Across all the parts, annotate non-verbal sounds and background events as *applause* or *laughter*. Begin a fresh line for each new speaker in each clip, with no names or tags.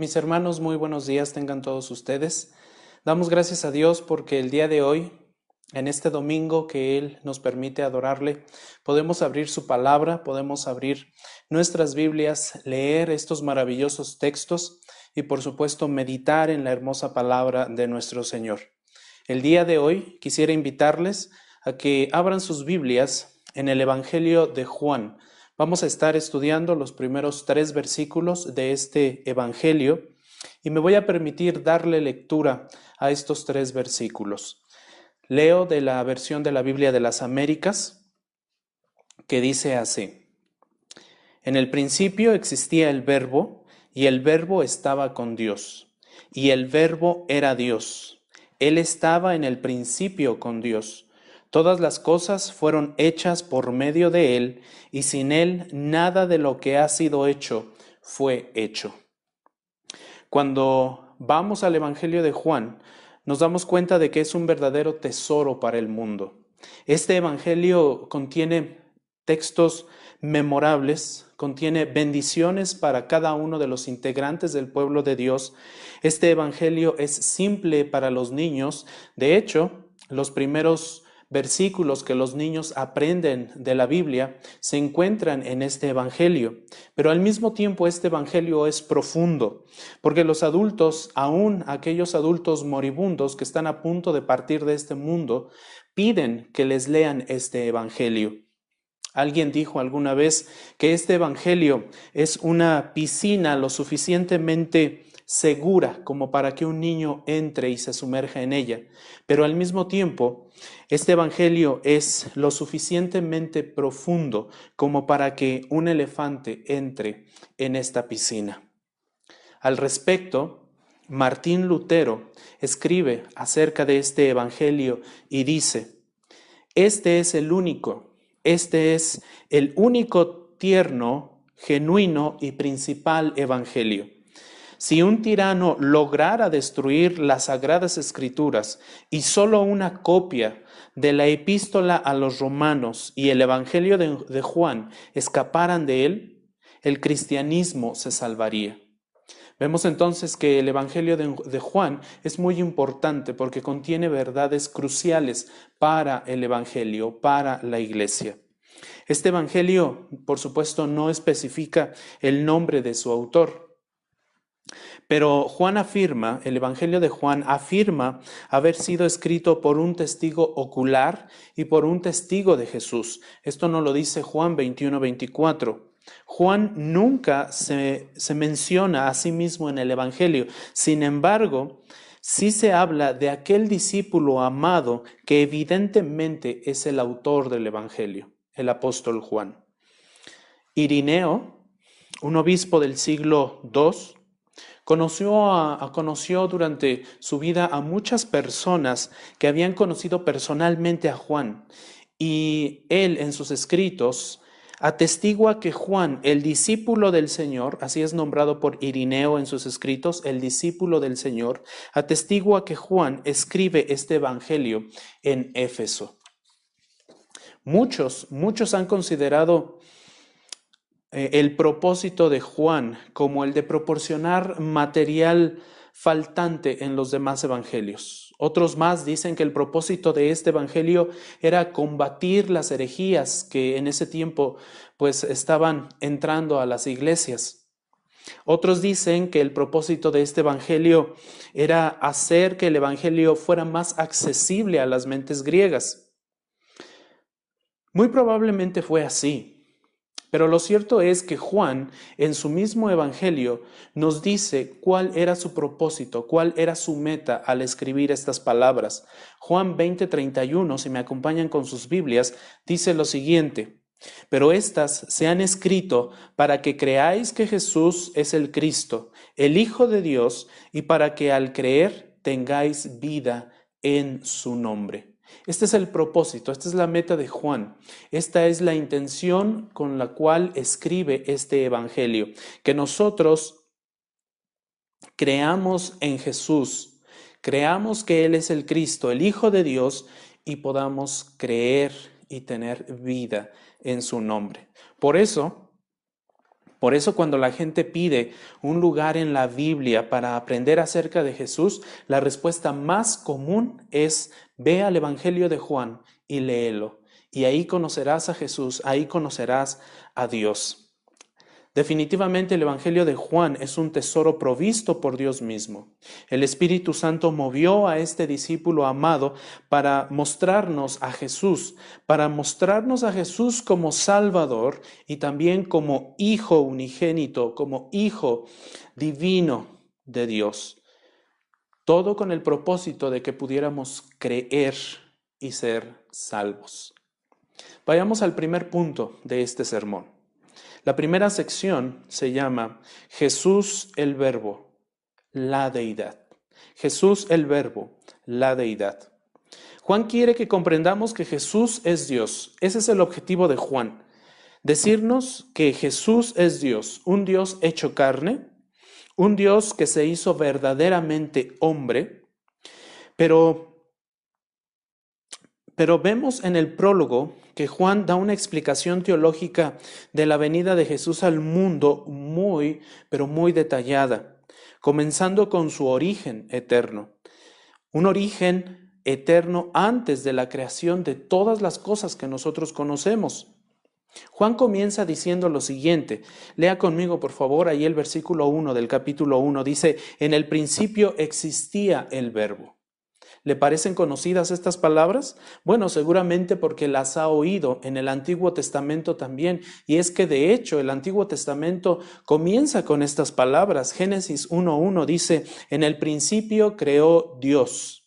Mis hermanos, muy buenos días tengan todos ustedes. Damos gracias a Dios porque el día de hoy, en este domingo que Él nos permite adorarle, podemos abrir su palabra, podemos abrir nuestras Biblias, leer estos maravillosos textos y por supuesto meditar en la hermosa palabra de nuestro Señor. El día de hoy quisiera invitarles a que abran sus Biblias en el Evangelio de Juan, Vamos a estar estudiando los primeros tres versículos de este Evangelio y me voy a permitir darle lectura a estos tres versículos. Leo de la versión de la Biblia de las Américas que dice así. En el principio existía el verbo y el verbo estaba con Dios y el verbo era Dios. Él estaba en el principio con Dios. Todas las cosas fueron hechas por medio de Él, y sin Él nada de lo que ha sido hecho fue hecho. Cuando vamos al Evangelio de Juan, nos damos cuenta de que es un verdadero tesoro para el mundo. Este Evangelio contiene textos memorables, contiene bendiciones para cada uno de los integrantes del pueblo de Dios. Este Evangelio es simple para los niños. De hecho, los primeros versículos que los niños aprenden de la Biblia se encuentran en este Evangelio, pero al mismo tiempo este Evangelio es profundo, porque los adultos, aún aquellos adultos moribundos que están a punto de partir de este mundo, piden que les lean este Evangelio. Alguien dijo alguna vez que este Evangelio es una piscina lo suficientemente segura como para que un niño entre y se sumerja en ella. Pero al mismo tiempo, este Evangelio es lo suficientemente profundo como para que un elefante entre en esta piscina. Al respecto, Martín Lutero escribe acerca de este Evangelio y dice, este es el único, este es el único tierno, genuino y principal Evangelio si un tirano lograra destruir las sagradas escrituras y solo una copia de la epístola a los romanos y el Evangelio de, Juan escaparan de él, el cristianismo se salvaría. Vemos entonces que el Evangelio de, Juan es muy importante porque contiene verdades cruciales para el Evangelio, para la iglesia. Este Evangelio, por supuesto, no especifica el nombre de su autor, pero Juan afirma, el Evangelio de Juan afirma haber sido escrito por un testigo ocular y por un testigo de Jesús. Esto no lo dice Juan 21, 24. Juan nunca se, se menciona a sí mismo en el Evangelio. Sin embargo, sí se habla de aquel discípulo amado que evidentemente es el autor del Evangelio, el apóstol Juan. Irineo, un obispo del siglo II, Conoció, conoció durante su vida a muchas personas que habían conocido personalmente a Juan y él en sus escritos atestigua que Juan, el discípulo del Señor, así es nombrado por Irineo en sus escritos, el discípulo del Señor, atestigua que Juan escribe este Evangelio en Éfeso. Muchos, muchos han considerado el propósito de Juan como el de proporcionar material faltante en los demás evangelios. Otros más dicen que el propósito de este evangelio era combatir las herejías que en ese tiempo pues estaban entrando a las iglesias. Otros dicen que el propósito de este evangelio era hacer que el evangelio fuera más accesible a las mentes griegas. Muy probablemente fue así, pero lo cierto es que Juan, en su mismo Evangelio, nos dice cuál era su propósito, cuál era su meta al escribir estas palabras. Juan 20:31, si me acompañan con sus Biblias, dice lo siguiente, pero estas se han escrito para que creáis que Jesús es el Cristo, el Hijo de Dios, y para que al creer tengáis vida en su nombre. Este es el propósito, esta es la meta de Juan, esta es la intención con la cual escribe este Evangelio, que nosotros creamos en Jesús, creamos que Él es el Cristo, el Hijo de Dios, y podamos creer y tener vida en su nombre. Por eso, Por eso cuando la gente pide un lugar en la Biblia para aprender acerca de Jesús, la respuesta más común es ve al Evangelio de Juan y léelo. Y ahí conocerás a Jesús, ahí conocerás a Dios. Definitivamente el Evangelio de Juan es un tesoro provisto por Dios mismo. El Espíritu Santo movió a este discípulo amado para mostrarnos a Jesús, para mostrarnos a Jesús como Salvador y también como Hijo unigénito, como Hijo divino de Dios. Todo con el propósito de que pudiéramos creer y ser salvos. Vayamos al primer punto de este sermón. La primera sección se llama Jesús el Verbo, la deidad. Jesús el Verbo, la deidad. Juan quiere que comprendamos que Jesús es Dios. Ese es el objetivo de Juan. Decirnos que Jesús es Dios, un Dios hecho carne, un Dios que se hizo verdaderamente hombre, pero pero vemos en el prólogo que Juan da una explicación teológica de la venida de Jesús al mundo muy, pero muy detallada, comenzando con su origen eterno. Un origen eterno antes de la creación de todas las cosas que nosotros conocemos. Juan comienza diciendo lo siguiente, lea conmigo por favor ahí el versículo 1 del capítulo 1, dice, en el principio existía el verbo. ¿Le parecen conocidas estas palabras? Bueno, seguramente porque las ha oído en el Antiguo Testamento también. Y es que de hecho el Antiguo Testamento comienza con estas palabras. Génesis 1.1 dice, en el principio creó Dios.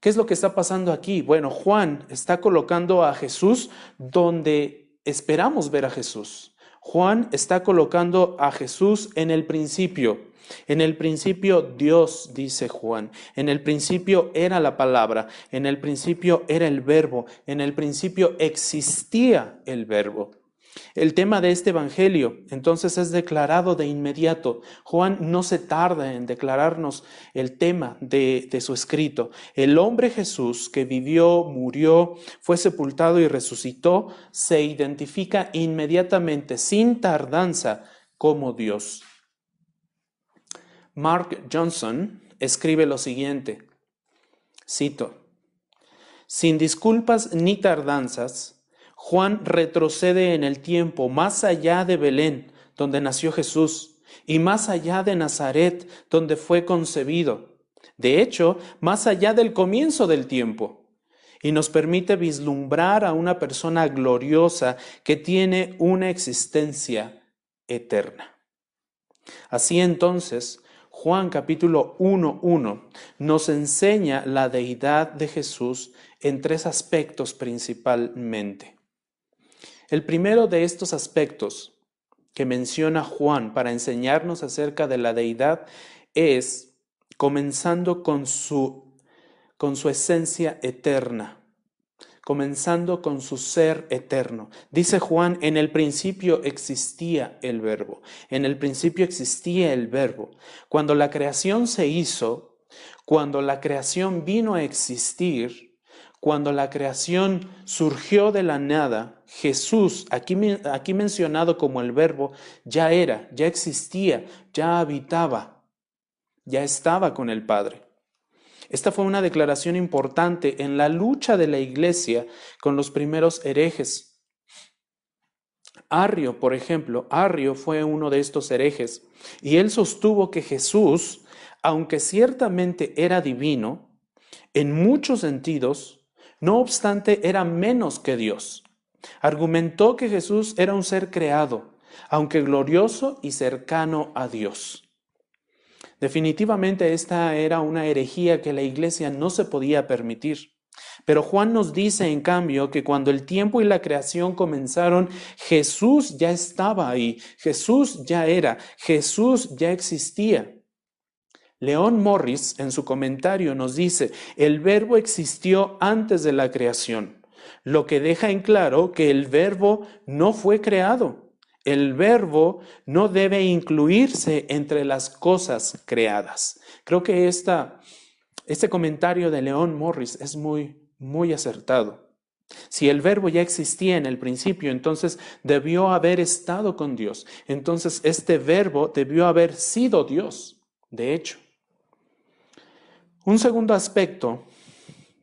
¿Qué es lo que está pasando aquí? Bueno, Juan está colocando a Jesús donde esperamos ver a Jesús. Juan está colocando a Jesús en el principio. En el principio Dios, dice Juan, en el principio era la palabra, en el principio era el verbo, en el principio existía el verbo. El tema de este Evangelio entonces es declarado de inmediato. Juan no se tarda en declararnos el tema de, su escrito. El hombre Jesús que vivió, murió, fue sepultado y resucitó, se identifica inmediatamente, sin tardanza, como Dios. Mark Johnson escribe lo siguiente, cito, sin disculpas ni tardanzas, Juan retrocede en el tiempo más allá de Belén, donde nació Jesús, y más allá de Nazaret, donde fue concebido. De hecho, más allá del comienzo del tiempo. Y nos permite vislumbrar a una persona gloriosa que tiene una existencia eterna. Así entonces, Juan capítulo 1.1 nos enseña la deidad de Jesús en tres aspectos principalmente. El primero de estos aspectos que menciona Juan para enseñarnos acerca de la deidad es comenzando con su, con su esencia eterna comenzando con su ser eterno. Dice Juan, en el principio existía el verbo, en el principio existía el verbo. Cuando la creación se hizo, cuando la creación vino a existir, cuando la creación surgió de la nada, Jesús, aquí, aquí mencionado como el verbo, ya era, ya existía, ya habitaba, ya estaba con el Padre. Esta fue una declaración importante en la lucha de la iglesia con los primeros herejes. Arrio, por ejemplo, Arrio fue uno de estos herejes y él sostuvo que Jesús, aunque ciertamente era divino, en muchos sentidos, no obstante era menos que Dios. Argumentó que Jesús era un ser creado, aunque glorioso y cercano a Dios. Definitivamente esta era una herejía que la iglesia no se podía permitir. Pero Juan nos dice, en cambio, que cuando el tiempo y la creación comenzaron, Jesús ya estaba ahí, Jesús ya era, Jesús ya existía. León Morris en su comentario nos dice, el verbo existió antes de la creación, lo que deja en claro que el verbo no fue creado. El verbo no debe incluirse entre las cosas creadas. Creo que este comentario de León Morris es muy, muy acertado. Si el verbo ya existía en el principio, entonces debió haber estado con Dios. Entonces este verbo debió haber sido Dios, de hecho. Un segundo aspecto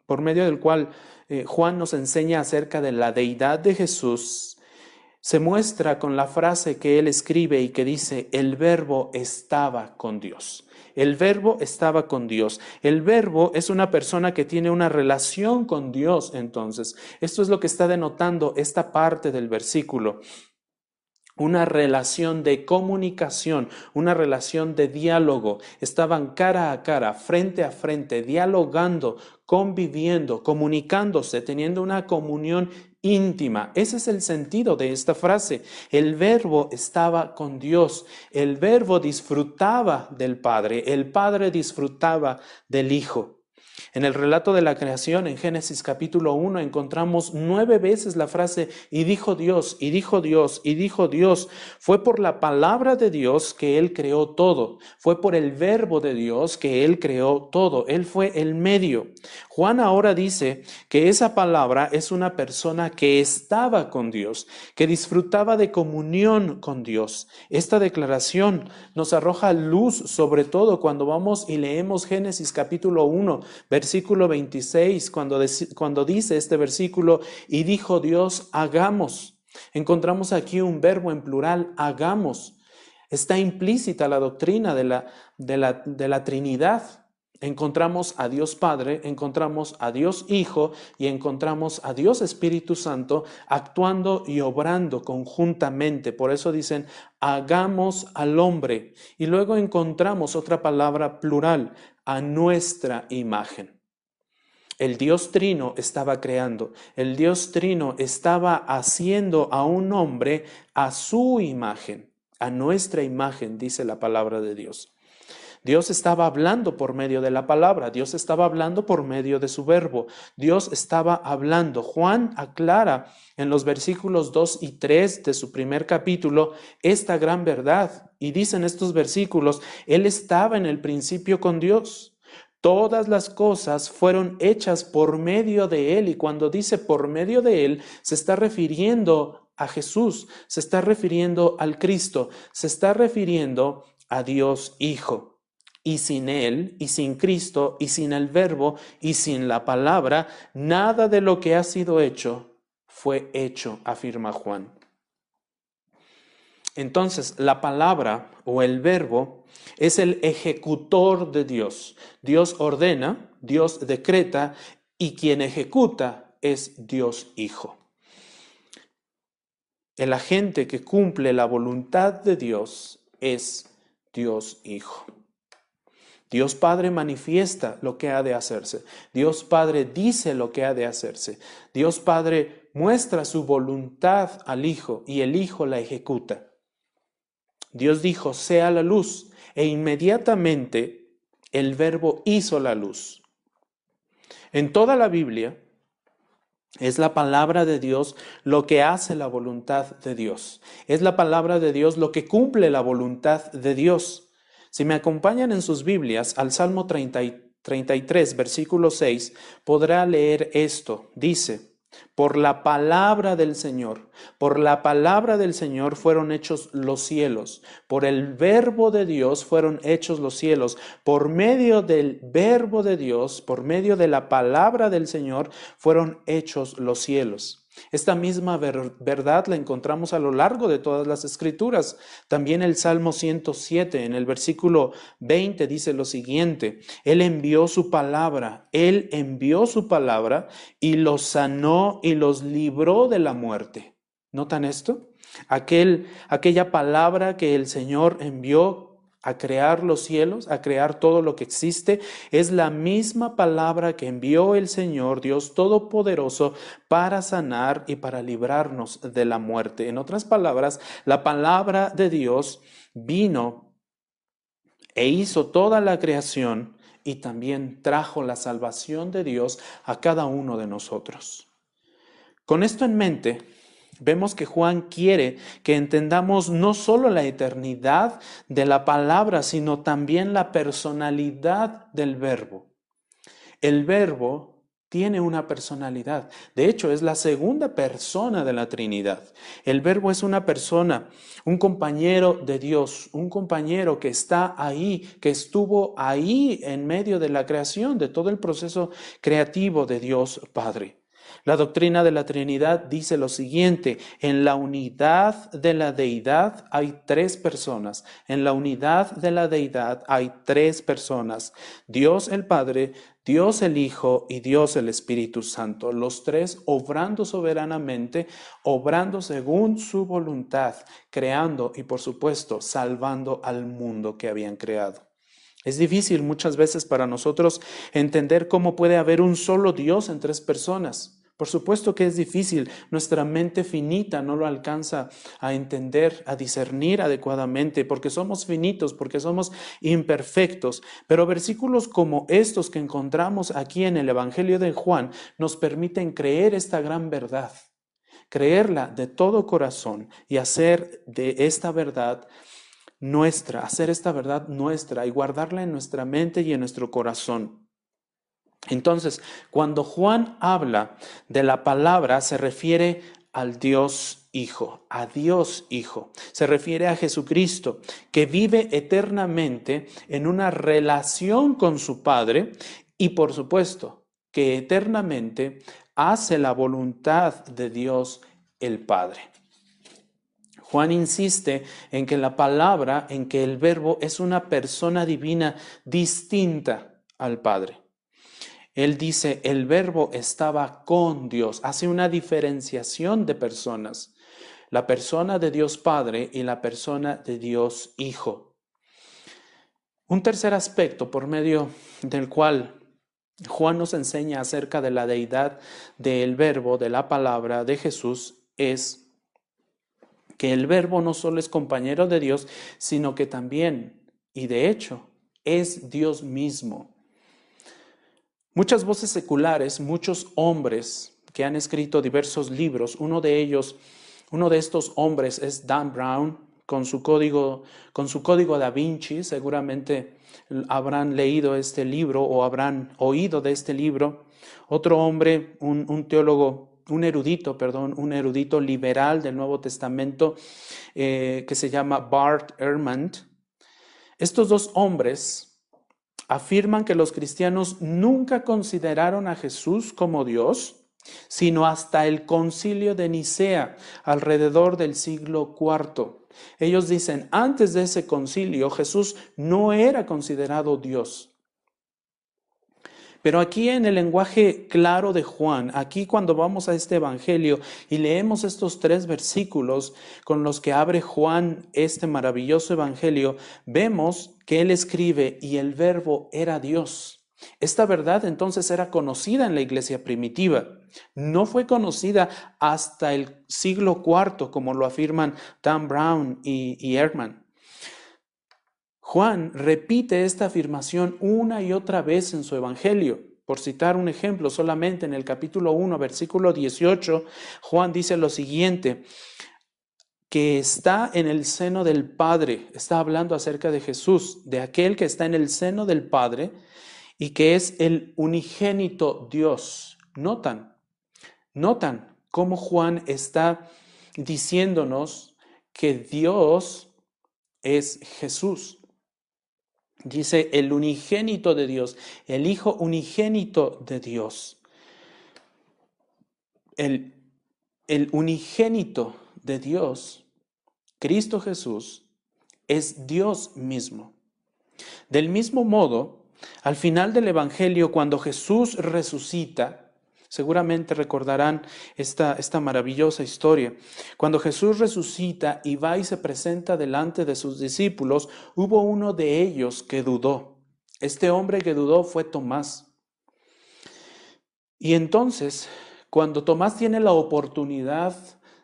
por medio del cual eh, Juan nos enseña acerca de la deidad de Jesús se muestra con la frase que él escribe y que dice, el verbo estaba con Dios. El verbo estaba con Dios. El verbo es una persona que tiene una relación con Dios entonces. Esto es lo que está denotando esta parte del versículo una relación de comunicación, una relación de diálogo. Estaban cara a cara, frente a frente, dialogando, conviviendo, comunicándose, teniendo una comunión íntima. Ese es el sentido de esta frase. El verbo estaba con Dios, el verbo disfrutaba del Padre, el Padre disfrutaba del Hijo. En el relato de la creación, en Génesis capítulo 1, encontramos nueve veces la frase, y dijo Dios, y dijo Dios, y dijo Dios. Fue por la palabra de Dios que Él creó todo. Fue por el verbo de Dios que Él creó todo. Él fue el medio. Juan ahora dice que esa palabra es una persona que estaba con Dios, que disfrutaba de comunión con Dios. Esta declaración nos arroja luz sobre todo cuando vamos y leemos Génesis capítulo 1, versículo 26, cuando, cuando dice este versículo, y dijo Dios, hagamos. Encontramos aquí un verbo en plural, hagamos. Está implícita la doctrina de la, de la, de la Trinidad. Encontramos a Dios Padre, encontramos a Dios Hijo y encontramos a Dios Espíritu Santo actuando y obrando conjuntamente. Por eso dicen, hagamos al hombre. Y luego encontramos otra palabra plural, a nuestra imagen. El Dios Trino estaba creando, el Dios Trino estaba haciendo a un hombre a su imagen, a nuestra imagen, dice la palabra de Dios. Dios estaba hablando por medio de la palabra, Dios estaba hablando por medio de su verbo, Dios estaba hablando. Juan aclara en los versículos 2 y 3 de su primer capítulo esta gran verdad y dice en estos versículos, Él estaba en el principio con Dios. Todas las cosas fueron hechas por medio de Él y cuando dice por medio de Él se está refiriendo a Jesús, se está refiriendo al Cristo, se está refiriendo a Dios Hijo. Y sin Él, y sin Cristo, y sin el Verbo, y sin la palabra, nada de lo que ha sido hecho fue hecho, afirma Juan. Entonces, la palabra o el verbo es el ejecutor de Dios. Dios ordena, Dios decreta, y quien ejecuta es Dios Hijo. El agente que cumple la voluntad de Dios es Dios Hijo. Dios Padre manifiesta lo que ha de hacerse. Dios Padre dice lo que ha de hacerse. Dios Padre muestra su voluntad al Hijo y el Hijo la ejecuta. Dios dijo, sea la luz, e inmediatamente el verbo hizo la luz. En toda la Biblia es la palabra de Dios lo que hace la voluntad de Dios. Es la palabra de Dios lo que cumple la voluntad de Dios. Si me acompañan en sus Biblias al Salmo 33, versículo 6, podrá leer esto. Dice, por la palabra del Señor, por la palabra del Señor fueron hechos los cielos, por el verbo de Dios fueron hechos los cielos, por medio del verbo de Dios, por medio de la palabra del Señor fueron hechos los cielos. Esta misma verdad la encontramos a lo largo de todas las escrituras. También el Salmo 107 en el versículo 20 dice lo siguiente, Él envió su palabra, Él envió su palabra y los sanó y los libró de la muerte. ¿Notan esto? Aquel, aquella palabra que el Señor envió a crear los cielos, a crear todo lo que existe, es la misma palabra que envió el Señor Dios Todopoderoso para sanar y para librarnos de la muerte. En otras palabras, la palabra de Dios vino e hizo toda la creación y también trajo la salvación de Dios a cada uno de nosotros. Con esto en mente, vemos que Juan quiere que entendamos no solo la eternidad de la palabra, sino también la personalidad del verbo. El verbo tiene una personalidad. De hecho, es la segunda persona de la Trinidad. El verbo es una persona, un compañero de Dios, un compañero que está ahí, que estuvo ahí en medio de la creación, de todo el proceso creativo de Dios Padre. La doctrina de la Trinidad dice lo siguiente, en la unidad de la deidad hay tres personas, en la unidad de la deidad hay tres personas, Dios el Padre, Dios el Hijo y Dios el Espíritu Santo, los tres obrando soberanamente, obrando según su voluntad, creando y por supuesto salvando al mundo que habían creado. Es difícil muchas veces para nosotros entender cómo puede haber un solo Dios en tres personas. Por supuesto que es difícil, nuestra mente finita no lo alcanza a entender, a discernir adecuadamente, porque somos finitos, porque somos imperfectos. Pero versículos como estos que encontramos aquí en el Evangelio de Juan nos permiten creer esta gran verdad, creerla de todo corazón y hacer de esta verdad nuestra, hacer esta verdad nuestra y guardarla en nuestra mente y en nuestro corazón. Entonces, cuando Juan habla de la palabra, se refiere al Dios Hijo, a Dios Hijo. Se refiere a Jesucristo, que vive eternamente en una relación con su Padre y, por supuesto, que eternamente hace la voluntad de Dios el Padre. Juan insiste en que la palabra, en que el verbo es una persona divina distinta al Padre. Él dice, el verbo estaba con Dios, hace una diferenciación de personas, la persona de Dios Padre y la persona de Dios Hijo. Un tercer aspecto por medio del cual Juan nos enseña acerca de la deidad del verbo, de la palabra de Jesús, es que el verbo no solo es compañero de Dios, sino que también, y de hecho, es Dios mismo. Muchas voces seculares, muchos hombres que han escrito diversos libros, uno de ellos, uno de estos hombres es Dan Brown, con su código, con su código da Vinci, seguramente habrán leído este libro o habrán oído de este libro. Otro hombre, un, teólogo, un erudito, perdón, un erudito liberal del Nuevo Testamento eh, que se llama Bart Ehrman. Estos dos hombres afirman que los cristianos nunca consideraron a Jesús como Dios, sino hasta el concilio de Nicea, alrededor del siglo IV. Ellos dicen, antes de ese concilio Jesús no era considerado Dios. Pero aquí en el lenguaje claro de Juan, aquí cuando vamos a este Evangelio y leemos estos tres versículos con los que abre Juan este maravilloso Evangelio, vemos que él escribe y el verbo era Dios. Esta verdad entonces era conocida en la iglesia primitiva. No fue conocida hasta el siglo IV, como lo afirman Dan Brown y, y Juan repite esta afirmación una y otra vez en su Evangelio. Por citar un ejemplo, solamente en el capítulo 1, versículo 18, Juan dice lo siguiente, que está en el seno del Padre, está hablando acerca de Jesús, de aquel que está en el seno del Padre y que es el unigénito Dios. Notan, notan cómo Juan está diciéndonos que Dios es Jesús. Dice el unigénito de Dios, el Hijo unigénito de Dios. El, el unigénito de Dios, Cristo Jesús, es Dios mismo. Del mismo modo, al final del Evangelio, cuando Jesús resucita, Seguramente recordarán esta, esta maravillosa historia. Cuando Jesús resucita y va y se presenta delante de sus discípulos, hubo uno de ellos que dudó. Este hombre que dudó fue Tomás. Y entonces, cuando Tomás tiene la oportunidad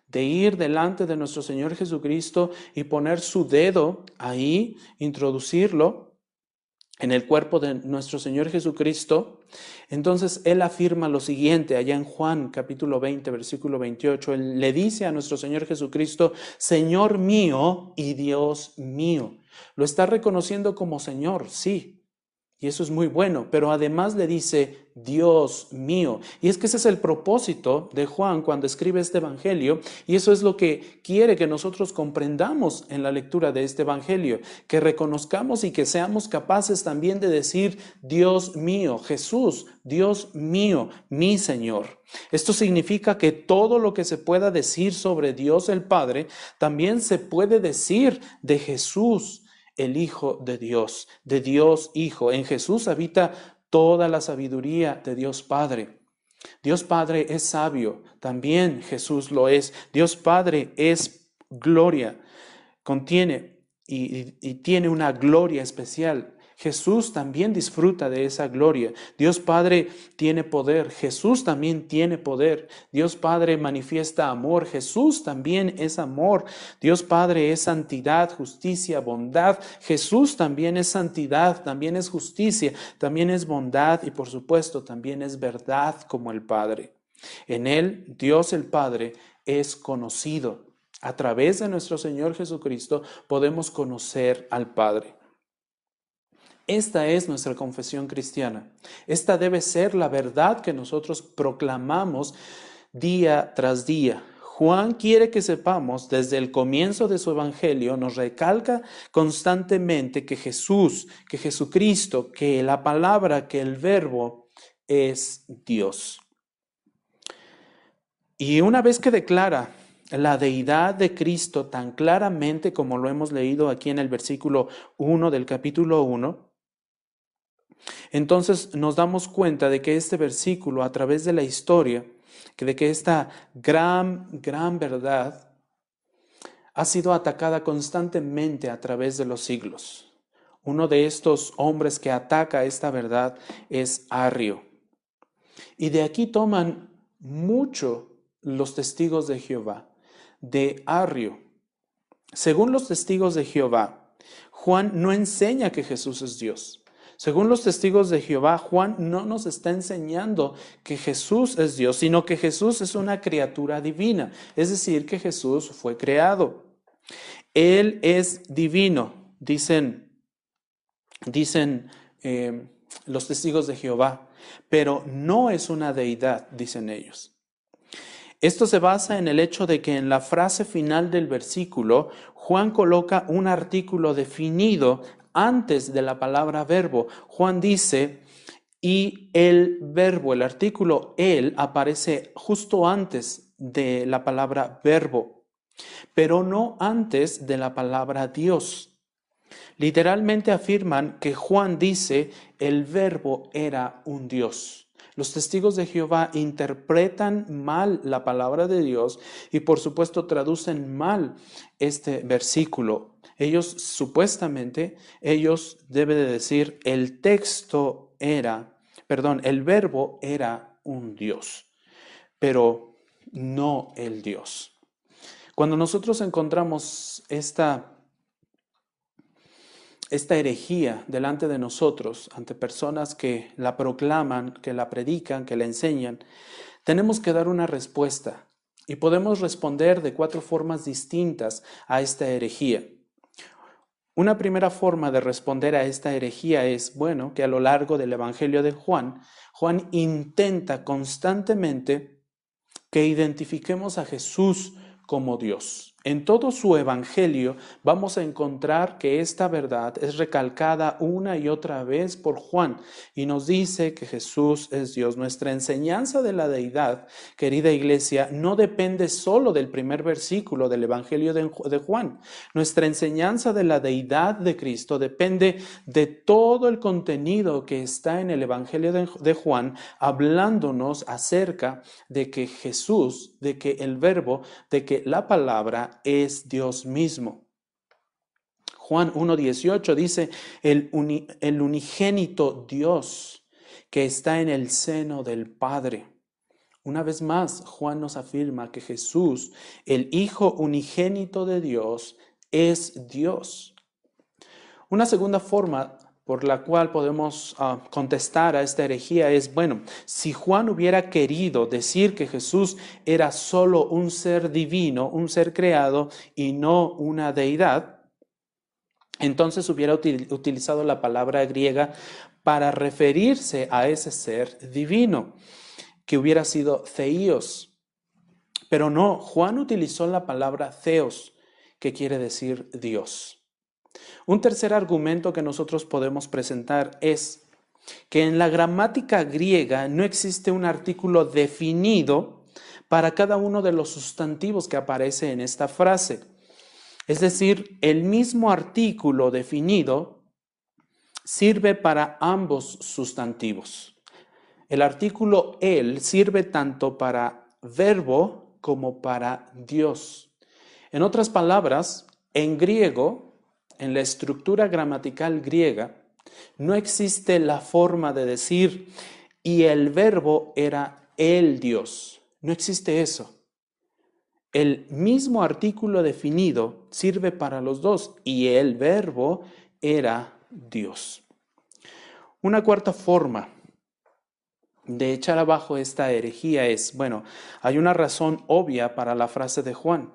de ir delante de nuestro Señor Jesucristo y poner su dedo ahí, introducirlo, en el cuerpo de nuestro Señor Jesucristo, entonces Él afirma lo siguiente, allá en Juan capítulo 20, versículo 28, Él le dice a nuestro Señor Jesucristo, Señor mío y Dios mío. Lo está reconociendo como Señor, sí, Y eso es muy bueno, pero además le dice, Dios mío. Y es que ese es el propósito de Juan cuando escribe este Evangelio, y eso es lo que quiere que nosotros comprendamos en la lectura de este Evangelio, que reconozcamos y que seamos capaces también de decir, Dios mío, Jesús, Dios mío, mi Señor. Esto significa que todo lo que se pueda decir sobre Dios el Padre, también se puede decir de Jesús el Hijo de Dios, de Dios Hijo. En Jesús habita toda la sabiduría de Dios Padre. Dios Padre es sabio, también Jesús lo es. Dios Padre es gloria, contiene y, tiene una gloria especial. Jesús también disfruta de esa gloria. Dios Padre tiene poder. Jesús también tiene poder. Dios Padre manifiesta amor. Jesús también es amor. Dios Padre es santidad, justicia, bondad. Jesús también es santidad, también es justicia, también es bondad y por supuesto también es verdad como el Padre. En Él, Dios el Padre es conocido. A través de nuestro Señor Jesucristo podemos conocer al Padre. Esta es nuestra confesión cristiana. Esta debe ser la verdad que nosotros proclamamos día tras día. Juan quiere que sepamos desde el comienzo de su evangelio, nos recalca constantemente que Jesús, que Jesucristo, que la palabra, que el verbo es Dios. Y una vez que declara la deidad de Cristo tan claramente como lo hemos leído aquí en el versículo 1 del capítulo 1, entonces nos damos cuenta de que este versículo, a través de la historia, de que esta gran, gran verdad ha sido atacada constantemente a través de los siglos. Uno de estos hombres que ataca esta verdad es Arrio. Y de aquí toman mucho los testigos de Jehová, de Arrio. Según los testigos de Jehová, Juan no enseña que Jesús es Dios. Según los testigos de Jehová, Juan no nos está enseñando que Jesús es Dios, sino que Jesús es una criatura divina, es decir, que Jesús fue creado. Él es divino, dicen, dicen eh, los testigos de Jehová, pero no es una deidad, dicen ellos. Esto se basa en el hecho de que en la frase final del versículo, Juan coloca un artículo definido antes de la palabra verbo. Juan dice, y el verbo, el artículo él, aparece justo antes de la palabra verbo, pero no antes de la palabra Dios. Literalmente afirman que Juan dice, el verbo era un Dios. Los testigos de Jehová interpretan mal la palabra de Dios y por supuesto traducen mal este versículo. Ellos supuestamente, ellos deben de decir, el texto era, perdón, el verbo era un Dios, pero no el Dios. Cuando nosotros encontramos esta, esta herejía delante de nosotros, ante personas que la proclaman, que la predican, que la enseñan, tenemos que dar una respuesta. Y podemos responder de cuatro formas distintas a esta herejía. Una primera forma de responder a esta herejía es, bueno, que a lo largo del Evangelio de Juan, Juan intenta constantemente que identifiquemos a Jesús como Dios. En todo su evangelio vamos a encontrar que esta verdad es recalcada una y otra vez por Juan y nos dice que Jesús es Dios. Nuestra enseñanza de la deidad, querida iglesia, no depende solo del primer versículo del evangelio de Juan. Nuestra enseñanza de la deidad de Cristo depende de todo el contenido que está en el evangelio de Juan, hablándonos acerca de que Jesús, de que el verbo, de que la palabra es Dios mismo. Juan 1.18 dice, el, el unigénito Dios que está en el seno del Padre. Una vez más, Juan nos afirma que Jesús, el Hijo unigénito de Dios, es Dios. Una segunda forma por la cual podemos ah, contestar a esta herejía es, bueno, si Juan hubiera querido decir que Jesús era solo un ser divino, un ser creado y no una deidad, entonces hubiera utilizado la palabra griega para referirse a ese ser divino, que hubiera sido theos. Pero no, Juan utilizó la palabra theos, que quiere decir Dios. Un tercer argumento que nosotros podemos presentar es que en la gramática griega no existe un artículo definido para cada uno de los sustantivos que aparece en esta frase. Es decir, el mismo artículo definido sirve para ambos sustantivos. El artículo el sirve tanto para verbo como para Dios. En otras palabras, en griego, en la estructura gramatical griega, no existe la forma de decir y el verbo era el Dios. No existe eso. El mismo artículo definido sirve para los dos y el verbo era Dios. Una cuarta forma de echar abajo esta herejía es, bueno, hay una razón obvia para la frase de Juan.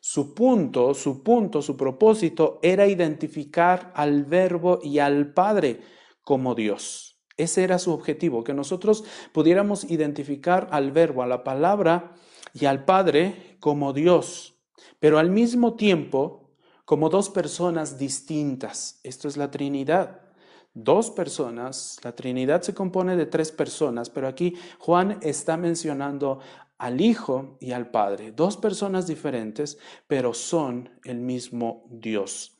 Su punto, su punto, su propósito era identificar al verbo y al Padre como Dios. Ese era su objetivo, que nosotros pudiéramos identificar al verbo, a la palabra y al Padre como Dios, pero al mismo tiempo como dos personas distintas. Esto es la Trinidad. Dos personas, la Trinidad se compone de tres personas, pero aquí Juan está mencionando al Hijo y al Padre, dos personas diferentes, pero son el mismo Dios.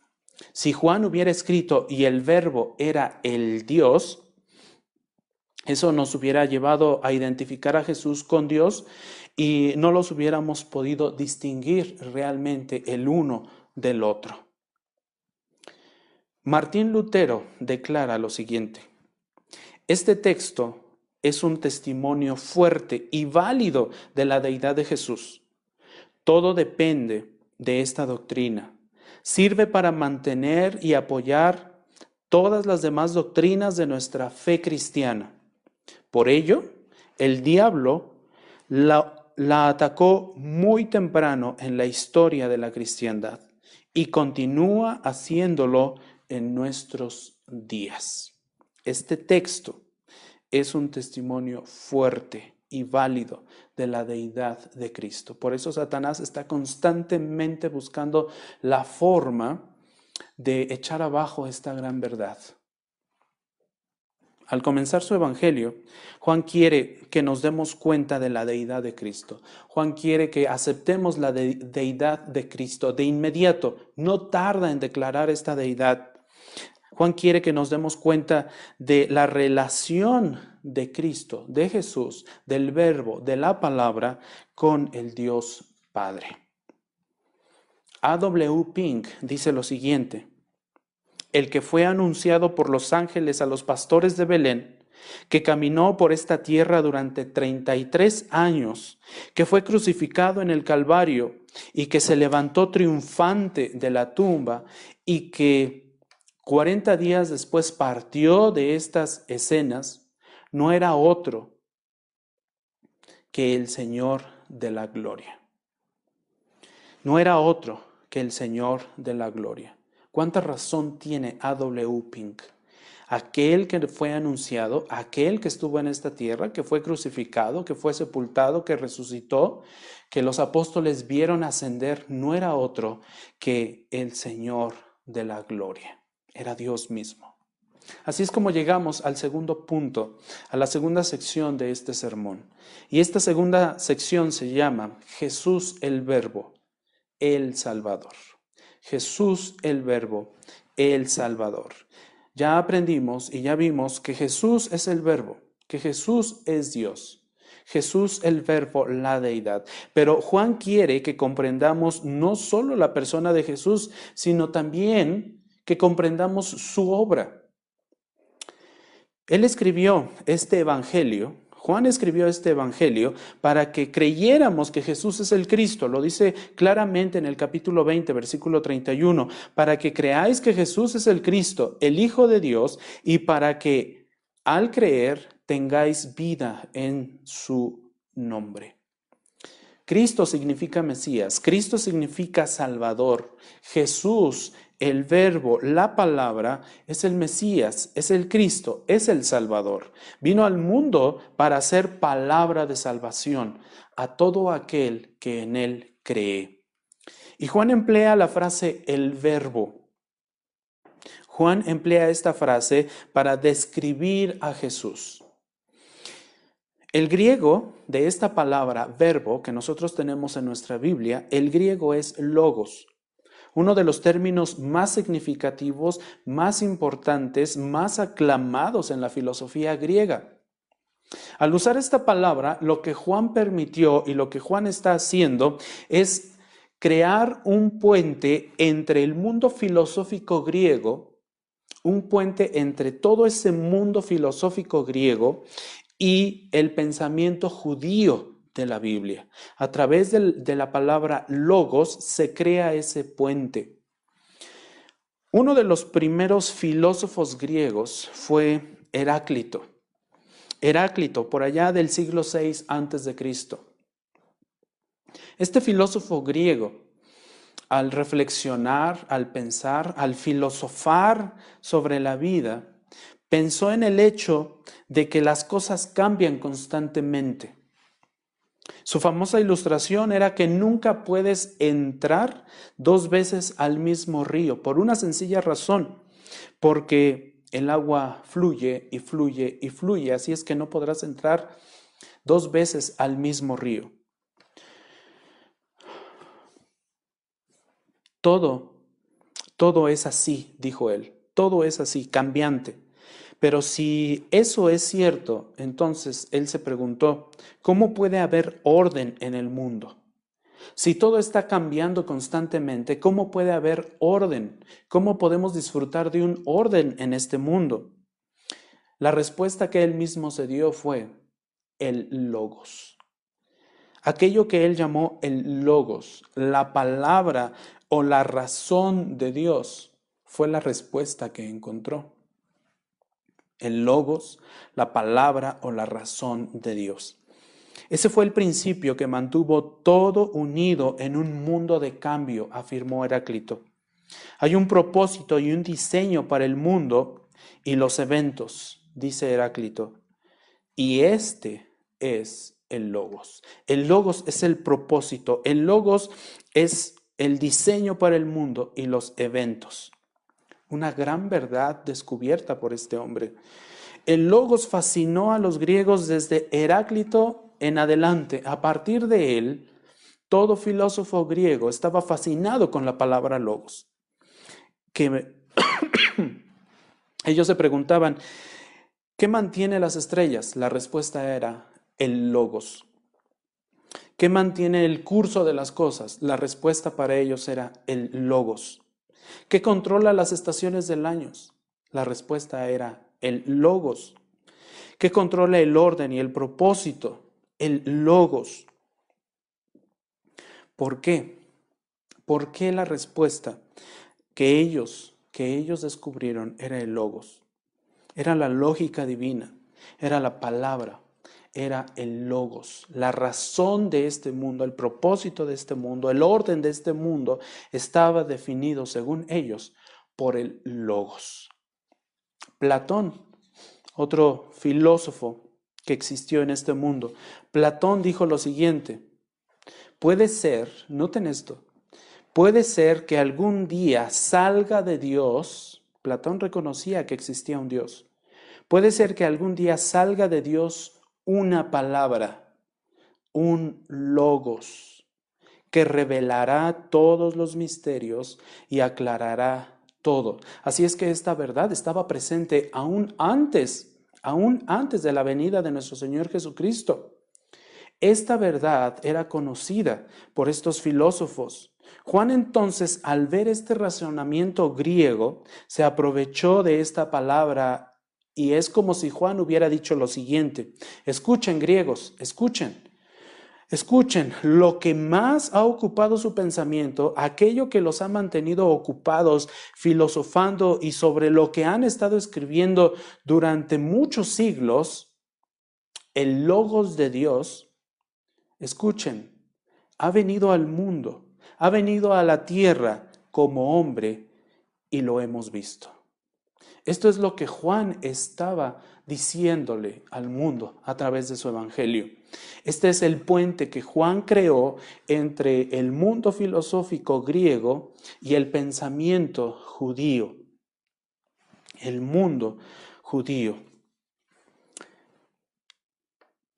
Si Juan hubiera escrito y el verbo era el Dios, eso nos hubiera llevado a identificar a Jesús con Dios y no los hubiéramos podido distinguir realmente el uno del otro. Martín Lutero declara lo siguiente. Este texto es un testimonio fuerte y válido de la deidad de Jesús. Todo depende de esta doctrina. Sirve para mantener y apoyar todas las demás doctrinas de nuestra fe cristiana. Por ello, el diablo la, atacó muy temprano en la historia de la cristiandad y continúa haciéndolo en nuestros días. Este texto es un testimonio fuerte y válido de la deidad de Cristo. Por eso Satanás está constantemente buscando la forma de echar abajo esta gran verdad. Al comenzar su evangelio, Juan quiere que nos demos cuenta de la deidad de Cristo. Juan quiere que aceptemos la deidad de Cristo de inmediato. No tarda en declarar esta deidad Juan quiere que nos demos cuenta de la relación de Cristo, de Jesús, del verbo, de la palabra con el Dios Padre. A.W. Pink dice lo siguiente, el que fue anunciado por los ángeles a los pastores de Belén, que caminó por esta tierra durante 33 años, que fue crucificado en el Calvario y que se levantó triunfante de la tumba y que 40 días después partió de estas escenas, no era otro que el Señor de la gloria. No era otro que el Señor de la gloria. ¿Cuánta razón tiene A.W. Pink? Aquel que fue anunciado, aquel que estuvo en esta tierra, que fue crucificado, que fue sepultado, que resucitó, que los apóstoles vieron ascender, no era otro que el Señor de la gloria era Dios mismo. Así es como llegamos al segundo punto, a la segunda sección de este sermón. Y esta segunda sección se llama Jesús el Verbo, el Salvador. Jesús el Verbo, el Salvador. Ya aprendimos y ya vimos que Jesús es el Verbo, que Jesús es Dios. Jesús el verbo, la deidad. Pero Juan quiere que comprendamos no solo la persona de Jesús, sino también que comprendamos su obra. Él escribió este Evangelio, Juan escribió este Evangelio para que creyéramos que Jesús es el Cristo, lo dice claramente en el capítulo 20, versículo 31, para que creáis que Jesús es el Cristo, el Hijo de Dios, y para que al creer tengáis vida en su nombre. Cristo significa Mesías, Cristo significa Salvador, Jesús el verbo, la palabra, es el Mesías, es el Cristo, es el Salvador. Vino al mundo para ser palabra de salvación a todo aquel que en él cree. Y Juan emplea la frase el verbo. Juan emplea esta frase para describir a Jesús. El griego de esta palabra verbo que nosotros tenemos en nuestra Biblia, el griego es logos uno de los términos más significativos, más importantes, más aclamados en la filosofía griega. Al usar esta palabra, lo que Juan permitió y lo que Juan está haciendo es crear un puente entre el mundo filosófico griego, un puente entre todo ese mundo filosófico griego y el pensamiento judío de la Biblia. A través de la palabra logos se crea ese puente. Uno de los primeros filósofos griegos fue Heráclito. Heráclito, por allá del siglo VI antes de Cristo. Este filósofo griego, al reflexionar, al pensar, al filosofar sobre la vida, pensó en el hecho de que las cosas cambian constantemente. Su famosa ilustración era que nunca puedes entrar dos veces al mismo río, por una sencilla razón, porque el agua fluye y fluye y fluye, así es que no podrás entrar dos veces al mismo río. Todo, todo es así, dijo él, todo es así, cambiante. Pero si eso es cierto, entonces él se preguntó, ¿cómo puede haber orden en el mundo? Si todo está cambiando constantemente, ¿cómo puede haber orden? ¿Cómo podemos disfrutar de un orden en este mundo? La respuesta que él mismo se dio fue el logos. Aquello que él llamó el logos, la palabra o la razón de Dios, fue la respuesta que encontró el logos, la palabra o la razón de Dios. Ese fue el principio que mantuvo todo unido en un mundo de cambio, afirmó Heráclito. Hay un propósito y un diseño para el mundo y los eventos, dice Heráclito. Y este es el logos. El logos es el propósito. El logos es el diseño para el mundo y los eventos una gran verdad descubierta por este hombre. El logos fascinó a los griegos desde Heráclito en adelante. A partir de él, todo filósofo griego estaba fascinado con la palabra logos. Que *coughs* ellos se preguntaban, ¿qué mantiene las estrellas? La respuesta era el logos. ¿Qué mantiene el curso de las cosas? La respuesta para ellos era el logos. ¿Qué controla las estaciones del año? La respuesta era el logos. ¿Qué controla el orden y el propósito? El logos. ¿Por qué? ¿Por qué la respuesta que ellos, que ellos descubrieron era el logos? Era la lógica divina, era la palabra, era el logos, la razón de este mundo, el propósito de este mundo, el orden de este mundo estaba definido, según ellos, por el logos. Platón, otro filósofo que existió en este mundo, Platón dijo lo siguiente, puede ser, noten esto, puede ser que algún día salga de Dios, Platón reconocía que existía un Dios, puede ser que algún día salga de Dios una palabra, un logos, que revelará todos los misterios y aclarará todo. Así es que esta verdad estaba presente aún antes, aún antes de la venida de nuestro Señor Jesucristo. Esta verdad era conocida por estos filósofos. Juan entonces, al ver este razonamiento griego, se aprovechó de esta palabra y es como si Juan hubiera dicho lo siguiente, escuchen griegos, escuchen, escuchen, lo que más ha ocupado su pensamiento, aquello que los ha mantenido ocupados, filosofando y sobre lo que han estado escribiendo durante muchos siglos, el logos de Dios, escuchen, ha venido al mundo, ha venido a la tierra como hombre y lo hemos visto. Esto es lo que Juan estaba diciéndole al mundo a través de su evangelio. Este es el puente que Juan creó entre el mundo filosófico griego y el pensamiento judío. El mundo judío.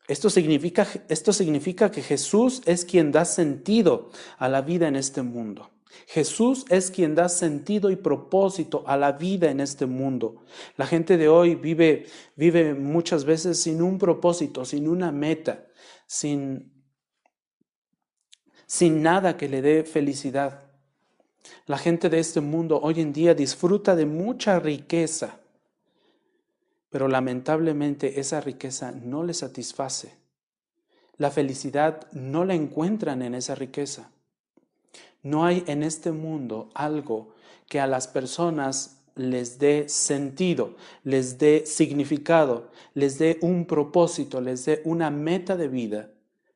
Esto significa, esto significa que Jesús es quien da sentido a la vida en este mundo. Jesús es quien da sentido y propósito a la vida en este mundo. La gente de hoy vive, vive muchas veces sin un propósito, sin una meta, sin, sin nada que le dé felicidad. La gente de este mundo hoy en día disfruta de mucha riqueza, pero lamentablemente esa riqueza no le satisface. La felicidad no la encuentran en esa riqueza. No hay en este mundo algo que a las personas les dé sentido, les dé significado, les dé un propósito, les dé una meta de vida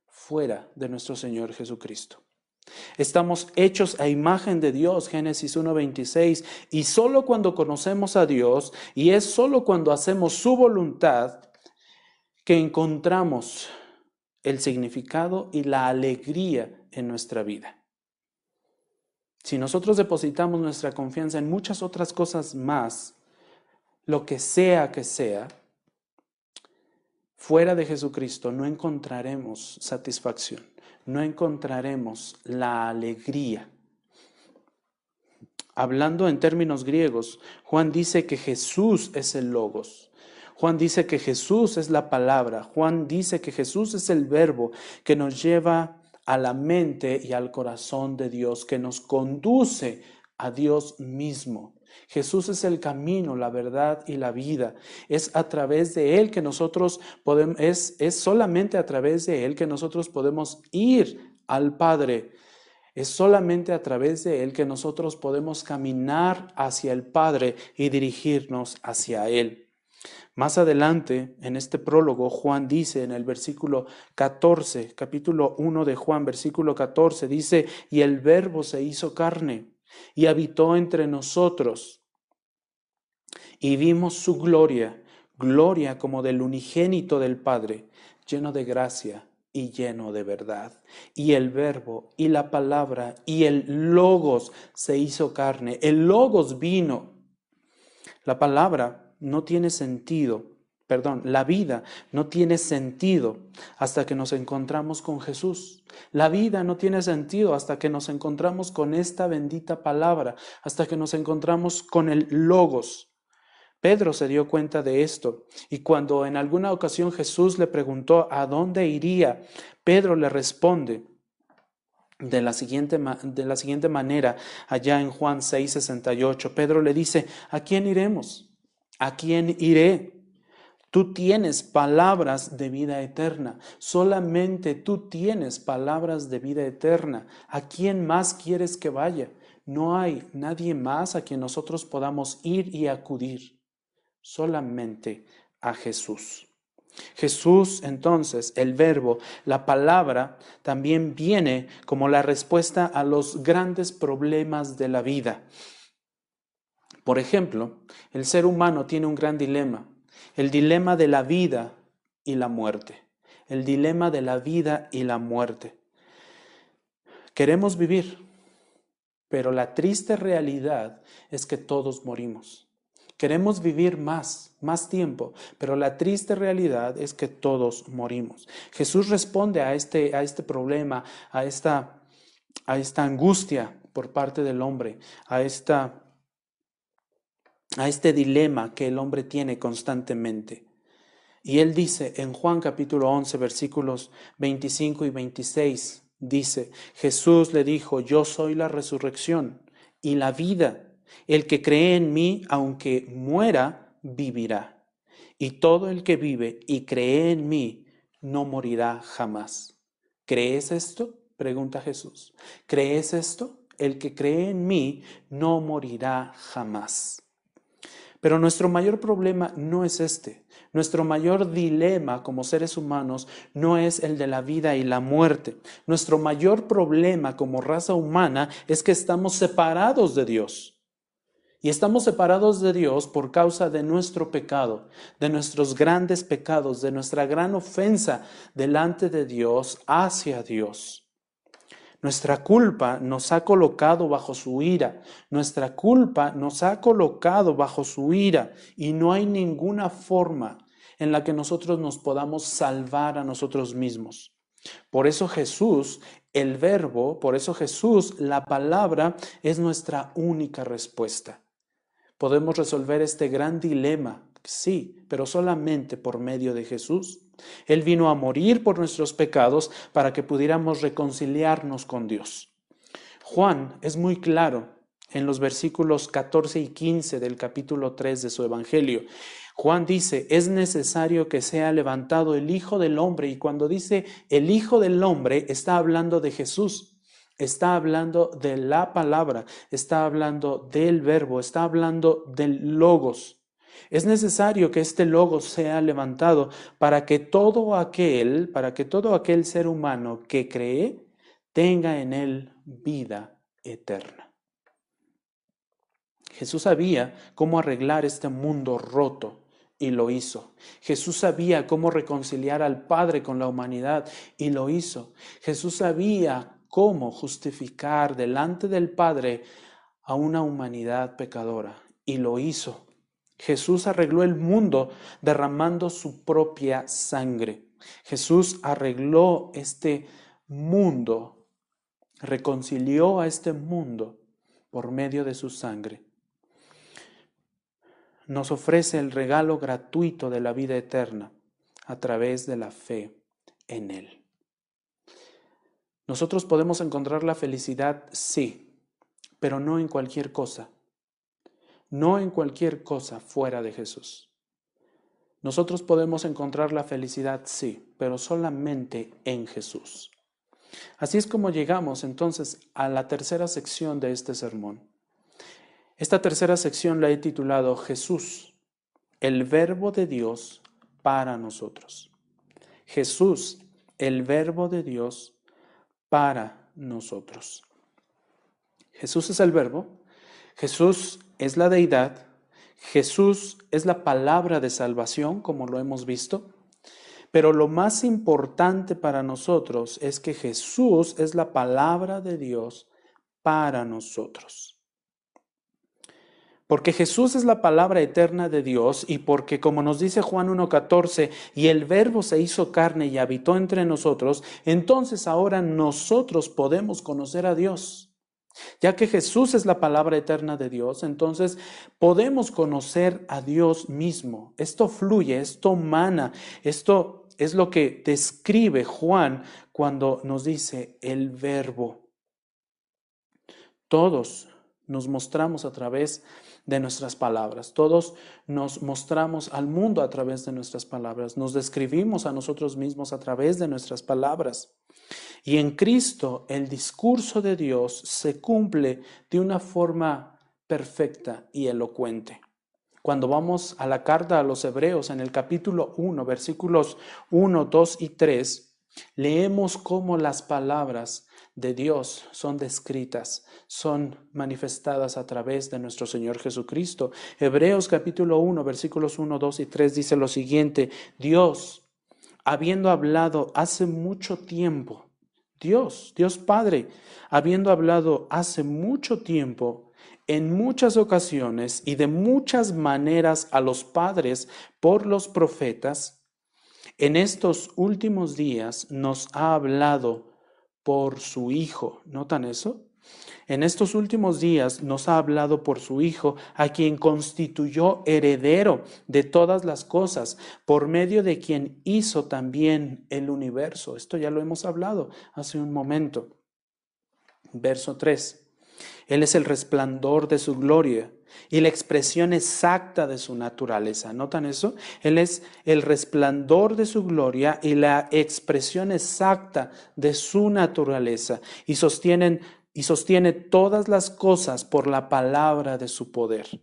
fuera de nuestro Señor Jesucristo. Estamos hechos a imagen de Dios, Génesis 1.26, y solo cuando conocemos a Dios, y es solo cuando hacemos su voluntad, que encontramos el significado y la alegría en nuestra vida. Si nosotros depositamos nuestra confianza en muchas otras cosas más, lo que sea que sea, fuera de Jesucristo no encontraremos satisfacción, no encontraremos la alegría. Hablando en términos griegos, Juan dice que Jesús es el logos. Juan dice que Jesús es la palabra. Juan dice que Jesús es el verbo que nos lleva a la mente y al corazón de Dios, que nos conduce a Dios mismo. Jesús es el camino, la verdad y la vida. Es a través de Él que nosotros podemos, es, es solamente a través de Él que nosotros podemos ir al Padre. Es solamente a través de Él que nosotros podemos caminar hacia el Padre y dirigirnos hacia Él. Más adelante, en este prólogo, Juan dice en el versículo 14, capítulo 1 de Juan, versículo 14, dice, y el verbo se hizo carne y habitó entre nosotros y vimos su gloria, gloria como del unigénito del Padre, lleno de gracia y lleno de verdad. Y el verbo y la palabra y el logos se hizo carne, el logos vino. La palabra no tiene sentido, perdón, la vida no tiene sentido hasta que nos encontramos con Jesús. La vida no tiene sentido hasta que nos encontramos con esta bendita palabra, hasta que nos encontramos con el logos. Pedro se dio cuenta de esto y cuando en alguna ocasión Jesús le preguntó a dónde iría, Pedro le responde, de la, siguiente, de la siguiente manera, allá en Juan 6:68, Pedro le dice, ¿a quién iremos? ¿A quién iré? Tú tienes palabras de vida eterna. Solamente tú tienes palabras de vida eterna. ¿A quién más quieres que vaya? No hay nadie más a quien nosotros podamos ir y acudir. Solamente a Jesús. Jesús, entonces, el verbo, la palabra, también viene como la respuesta a los grandes problemas de la vida. Por ejemplo, el ser humano tiene un gran dilema, el dilema de la vida y la muerte, el dilema de la vida y la muerte. Queremos vivir, pero la triste realidad es que todos morimos. Queremos vivir más, más tiempo, pero la triste realidad es que todos morimos. Jesús responde a este, a este problema, a esta, a esta angustia por parte del hombre, a esta a este dilema que el hombre tiene constantemente. Y él dice en Juan capítulo 11 versículos 25 y 26, dice, Jesús le dijo, yo soy la resurrección y la vida. El que cree en mí, aunque muera, vivirá. Y todo el que vive y cree en mí, no morirá jamás. ¿Crees esto? Pregunta Jesús. ¿Crees esto? El que cree en mí no morirá jamás. Pero nuestro mayor problema no es este. Nuestro mayor dilema como seres humanos no es el de la vida y la muerte. Nuestro mayor problema como raza humana es que estamos separados de Dios. Y estamos separados de Dios por causa de nuestro pecado, de nuestros grandes pecados, de nuestra gran ofensa delante de Dios, hacia Dios. Nuestra culpa nos ha colocado bajo su ira. Nuestra culpa nos ha colocado bajo su ira. Y no hay ninguna forma en la que nosotros nos podamos salvar a nosotros mismos. Por eso Jesús, el verbo, por eso Jesús, la palabra, es nuestra única respuesta. Podemos resolver este gran dilema, sí, pero solamente por medio de Jesús. Él vino a morir por nuestros pecados para que pudiéramos reconciliarnos con Dios. Juan es muy claro en los versículos 14 y 15 del capítulo 3 de su Evangelio. Juan dice, es necesario que sea levantado el Hijo del Hombre y cuando dice el Hijo del Hombre está hablando de Jesús. Está hablando de la palabra, está hablando del verbo, está hablando del logos. Es necesario que este logos sea levantado para que todo aquel, para que todo aquel ser humano que cree tenga en él vida eterna. Jesús sabía cómo arreglar este mundo roto y lo hizo. Jesús sabía cómo reconciliar al Padre con la humanidad y lo hizo. Jesús sabía cómo justificar delante del Padre a una humanidad pecadora. Y lo hizo. Jesús arregló el mundo derramando su propia sangre. Jesús arregló este mundo, reconcilió a este mundo por medio de su sangre. Nos ofrece el regalo gratuito de la vida eterna a través de la fe en Él. Nosotros podemos encontrar la felicidad, sí, pero no en cualquier cosa. No en cualquier cosa fuera de Jesús. Nosotros podemos encontrar la felicidad, sí, pero solamente en Jesús. Así es como llegamos entonces a la tercera sección de este sermón. Esta tercera sección la he titulado Jesús, el verbo de Dios para nosotros. Jesús, el verbo de Dios para nosotros. Jesús es el verbo, Jesús es la deidad, Jesús es la palabra de salvación, como lo hemos visto, pero lo más importante para nosotros es que Jesús es la palabra de Dios para nosotros. Porque Jesús es la palabra eterna de Dios y porque, como nos dice Juan 1.14, y el verbo se hizo carne y habitó entre nosotros, entonces ahora nosotros podemos conocer a Dios. Ya que Jesús es la palabra eterna de Dios, entonces podemos conocer a Dios mismo. Esto fluye, esto mana, esto es lo que describe Juan cuando nos dice el verbo. Todos nos mostramos a través de nuestras palabras. Todos nos mostramos al mundo a través de nuestras palabras. Nos describimos a nosotros mismos a través de nuestras palabras. Y en Cristo el discurso de Dios se cumple de una forma perfecta y elocuente. Cuando vamos a la carta a los Hebreos en el capítulo 1, versículos 1, 2 y 3, leemos cómo las palabras de Dios son descritas, son manifestadas a través de nuestro Señor Jesucristo. Hebreos capítulo 1, versículos 1, 2 y 3 dice lo siguiente, Dios, habiendo hablado hace mucho tiempo, Dios, Dios Padre, habiendo hablado hace mucho tiempo, en muchas ocasiones y de muchas maneras a los padres por los profetas, en estos últimos días nos ha hablado por su Hijo. ¿Notan eso? En estos últimos días nos ha hablado por su Hijo, a quien constituyó heredero de todas las cosas, por medio de quien hizo también el universo. Esto ya lo hemos hablado hace un momento. Verso 3. Él es el resplandor de su gloria y la expresión exacta de su naturaleza. ¿Notan eso? Él es el resplandor de su gloria y la expresión exacta de su naturaleza y sostienen y sostiene todas las cosas por la palabra de su poder.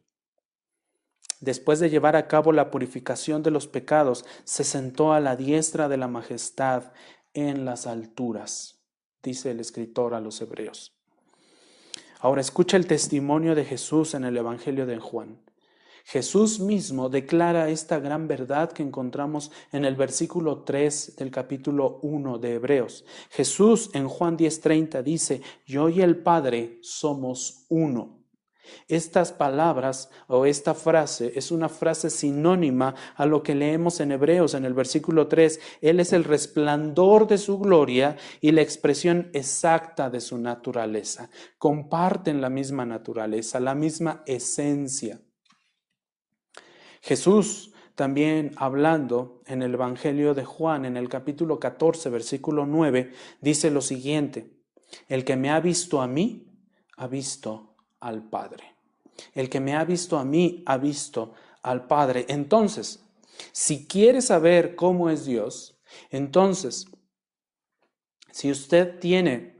Después de llevar a cabo la purificación de los pecados, se sentó a la diestra de la majestad en las alturas, dice el escritor a los hebreos. Ahora escucha el testimonio de Jesús en el Evangelio de Juan. Jesús mismo declara esta gran verdad que encontramos en el versículo 3 del capítulo 1 de Hebreos. Jesús en Juan 10:30 dice, yo y el Padre somos uno. Estas palabras o esta frase es una frase sinónima a lo que leemos en Hebreos en el versículo 3. Él es el resplandor de su gloria y la expresión exacta de su naturaleza. Comparten la misma naturaleza, la misma esencia. Jesús también hablando en el Evangelio de Juan, en el capítulo 14, versículo 9, dice lo siguiente, el que me ha visto a mí, ha visto al Padre. El que me ha visto a mí, ha visto al Padre. Entonces, si quiere saber cómo es Dios, entonces, si usted tiene,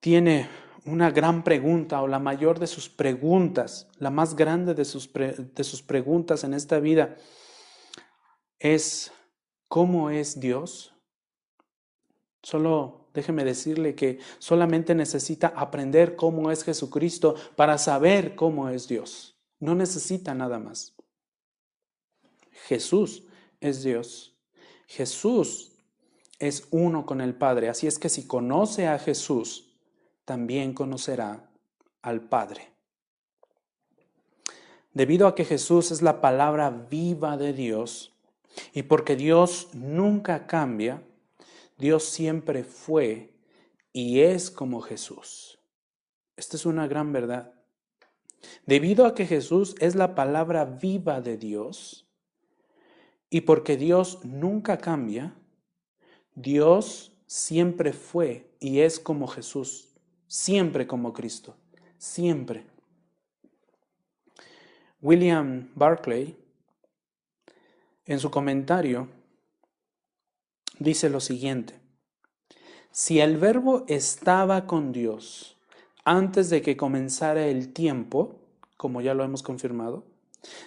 tiene una gran pregunta o la mayor de sus preguntas, la más grande de sus, de sus preguntas en esta vida es, ¿cómo es Dios? Solo déjeme decirle que solamente necesita aprender cómo es Jesucristo para saber cómo es Dios. No necesita nada más. Jesús es Dios. Jesús es uno con el Padre. Así es que si conoce a Jesús, también conocerá al Padre. Debido a que Jesús es la palabra viva de Dios y porque Dios nunca cambia, Dios siempre fue y es como Jesús. Esta es una gran verdad. Debido a que Jesús es la palabra viva de Dios y porque Dios nunca cambia, Dios siempre fue y es como Jesús siempre como Cristo, siempre. William Barclay, en su comentario, dice lo siguiente, si el verbo estaba con Dios antes de que comenzara el tiempo, como ya lo hemos confirmado,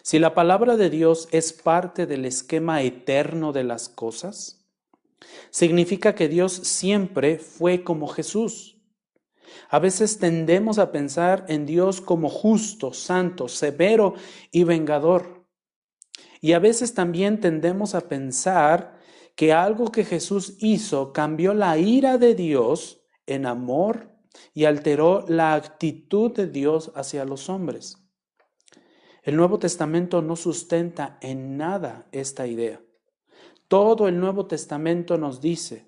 si la palabra de Dios es parte del esquema eterno de las cosas, significa que Dios siempre fue como Jesús a veces tendemos a pensar en Dios como justo, santo, severo y vengador. Y a veces también tendemos a pensar que algo que Jesús hizo cambió la ira de Dios en amor y alteró la actitud de Dios hacia los hombres. El Nuevo Testamento no sustenta en nada esta idea. Todo el Nuevo Testamento nos dice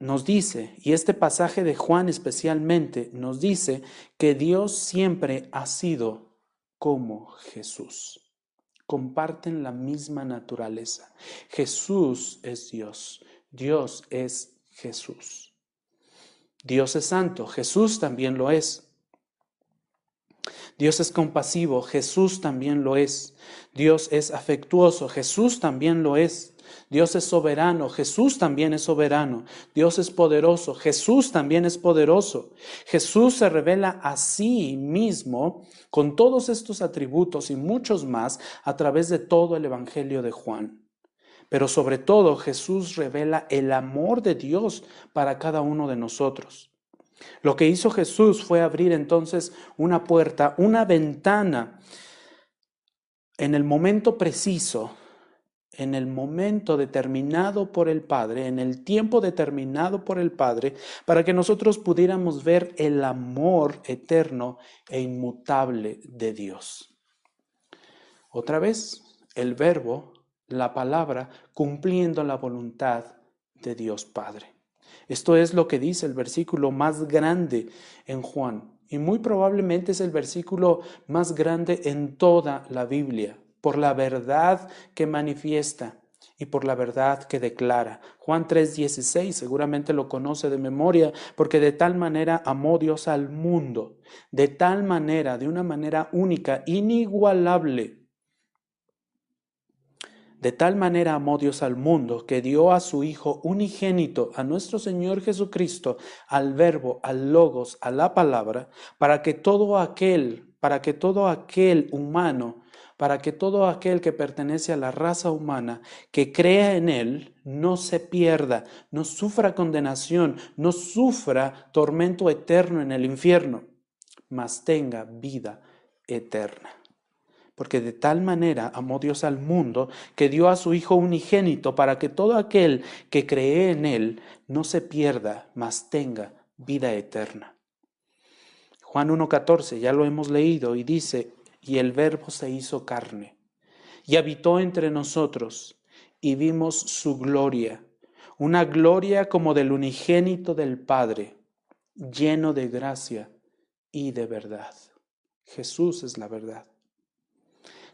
nos dice, y este pasaje de Juan especialmente nos dice, que Dios siempre ha sido como Jesús. Comparten la misma naturaleza. Jesús es Dios, Dios es Jesús. Dios es santo, Jesús también lo es. Dios es compasivo, Jesús también lo es. Dios es afectuoso, Jesús también lo es. Dios es soberano, Jesús también es soberano. Dios es poderoso, Jesús también es poderoso. Jesús se revela a sí mismo con todos estos atributos y muchos más a través de todo el Evangelio de Juan. Pero sobre todo Jesús revela el amor de Dios para cada uno de nosotros. Lo que hizo Jesús fue abrir entonces una puerta, una ventana en el momento preciso en el momento determinado por el Padre, en el tiempo determinado por el Padre, para que nosotros pudiéramos ver el amor eterno e inmutable de Dios. Otra vez, el verbo, la palabra, cumpliendo la voluntad de Dios Padre. Esto es lo que dice el versículo más grande en Juan, y muy probablemente es el versículo más grande en toda la Biblia, por la verdad que manifiesta y por la verdad que declara. Juan 3:16 seguramente lo conoce de memoria, porque de tal manera amó Dios al mundo, de tal manera, de una manera única, inigualable. De tal manera amó Dios al mundo que dio a su Hijo unigénito, a nuestro Señor Jesucristo, al Verbo, al Logos, a la palabra, para que todo aquel, para que todo aquel humano para que todo aquel que pertenece a la raza humana, que crea en Él, no se pierda, no sufra condenación, no sufra tormento eterno en el infierno, mas tenga vida eterna. Porque de tal manera amó Dios al mundo que dio a su Hijo unigénito para que todo aquel que cree en Él no se pierda, mas tenga vida eterna. Juan 1.14, ya lo hemos leído, y dice, y el verbo se hizo carne, y habitó entre nosotros, y vimos su gloria, una gloria como del unigénito del Padre, lleno de gracia y de verdad. Jesús es la verdad.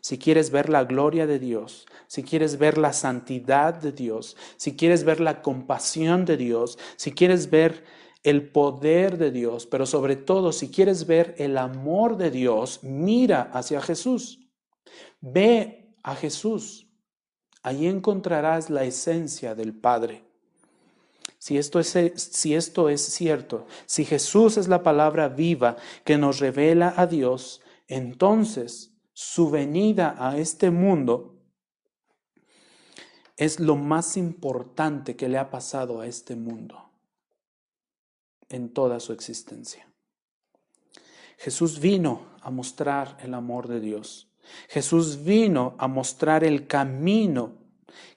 Si quieres ver la gloria de Dios, si quieres ver la santidad de Dios, si quieres ver la compasión de Dios, si quieres ver el poder de Dios, pero sobre todo si quieres ver el amor de Dios, mira hacia Jesús. Ve a Jesús. Allí encontrarás la esencia del Padre. Si esto, es, si esto es cierto, si Jesús es la palabra viva que nos revela a Dios, entonces su venida a este mundo es lo más importante que le ha pasado a este mundo en toda su existencia. Jesús vino a mostrar el amor de Dios. Jesús vino a mostrar el camino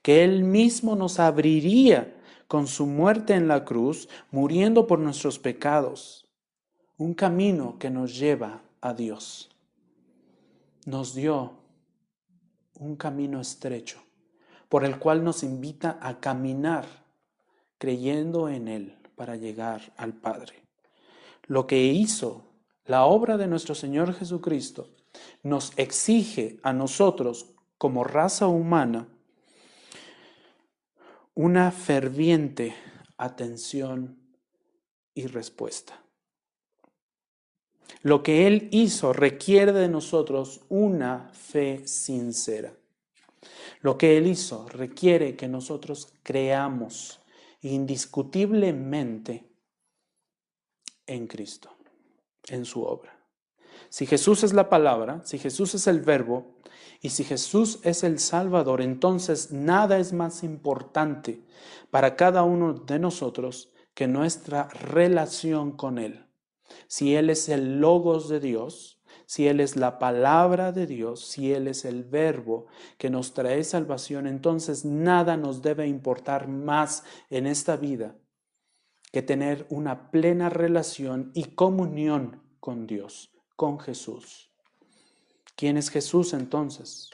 que Él mismo nos abriría con su muerte en la cruz, muriendo por nuestros pecados. Un camino que nos lleva a Dios. Nos dio un camino estrecho por el cual nos invita a caminar creyendo en Él para llegar al Padre. Lo que hizo la obra de nuestro Señor Jesucristo nos exige a nosotros como raza humana una ferviente atención y respuesta. Lo que Él hizo requiere de nosotros una fe sincera. Lo que Él hizo requiere que nosotros creamos indiscutiblemente en Cristo, en su obra. Si Jesús es la palabra, si Jesús es el verbo y si Jesús es el Salvador, entonces nada es más importante para cada uno de nosotros que nuestra relación con Él. Si Él es el logos de Dios, si Él es la palabra de Dios, si Él es el verbo que nos trae salvación, entonces nada nos debe importar más en esta vida que tener una plena relación y comunión con Dios, con Jesús. ¿Quién es Jesús entonces?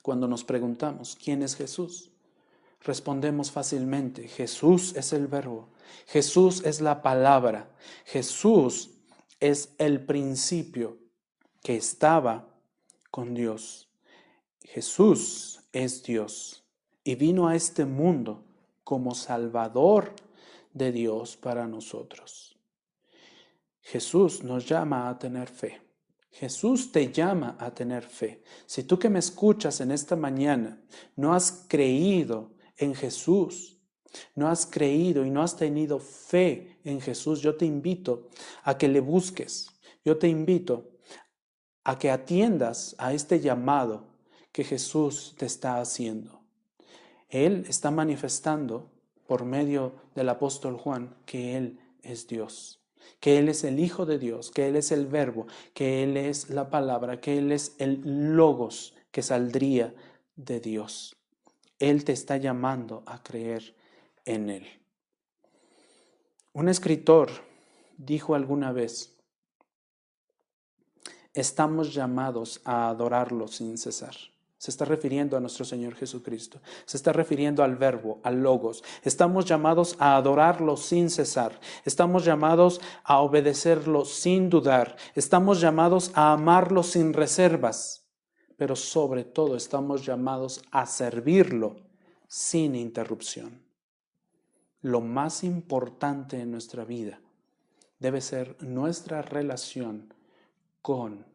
Cuando nos preguntamos, ¿quién es Jesús? Respondemos fácilmente, Jesús es el verbo, Jesús es la palabra, Jesús es el principio que estaba con Dios. Jesús es Dios y vino a este mundo como Salvador de Dios para nosotros. Jesús nos llama a tener fe. Jesús te llama a tener fe. Si tú que me escuchas en esta mañana no has creído en Jesús, no has creído y no has tenido fe en Jesús, yo te invito a que le busques. Yo te invito a que atiendas a este llamado que Jesús te está haciendo. Él está manifestando por medio del apóstol Juan que Él es Dios, que Él es el Hijo de Dios, que Él es el Verbo, que Él es la palabra, que Él es el logos que saldría de Dios. Él te está llamando a creer en Él. Un escritor dijo alguna vez, estamos llamados a adorarlo sin cesar. Se está refiriendo a nuestro Señor Jesucristo. Se está refiriendo al verbo, al logos. Estamos llamados a adorarlo sin cesar. Estamos llamados a obedecerlo sin dudar. Estamos llamados a amarlo sin reservas. Pero sobre todo estamos llamados a servirlo sin interrupción lo más importante en nuestra vida debe ser nuestra relación con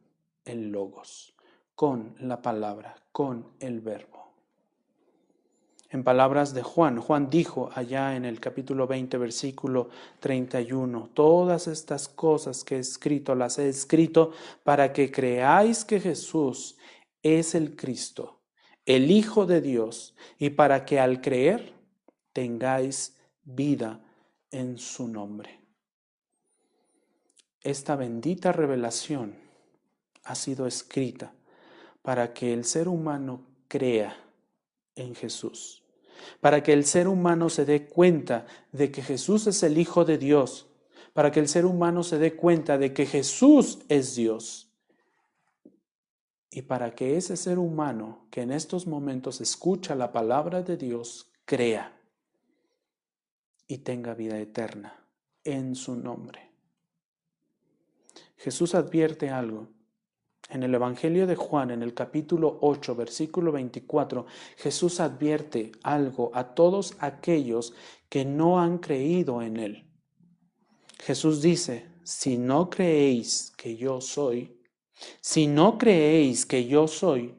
el logos, con la palabra, con el verbo. En palabras de Juan, Juan dijo allá en el capítulo 20, versículo 31, todas estas cosas que he escrito las he escrito para que creáis que Jesús es el Cristo, el Hijo de Dios, y para que al creer tengáis vida en su nombre. Esta bendita revelación ha sido escrita para que el ser humano crea en Jesús, para que el ser humano se dé cuenta de que Jesús es el Hijo de Dios, para que el ser humano se dé cuenta de que Jesús es Dios. Y para que ese ser humano que en estos momentos escucha la palabra de Dios crea y tenga vida eterna en su nombre. Jesús advierte algo. En el Evangelio de Juan, en el capítulo 8, versículo 24, Jesús advierte algo a todos aquellos que no han creído en Él. Jesús dice, si no creéis que yo soy, si no creéis que yo soy,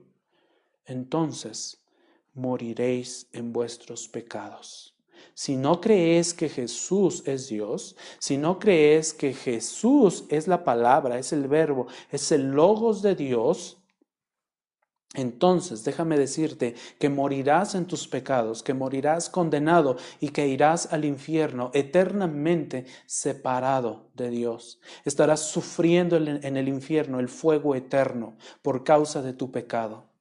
entonces moriréis en vuestros pecados si no crees que Jesús es Dios, si no crees que Jesús es la palabra, es el verbo, es el logos de Dios, entonces déjame decirte que morirás en tus pecados, que morirás condenado y que irás al infierno eternamente separado de Dios. Estarás sufriendo en el infierno el fuego eterno por causa de tu pecado.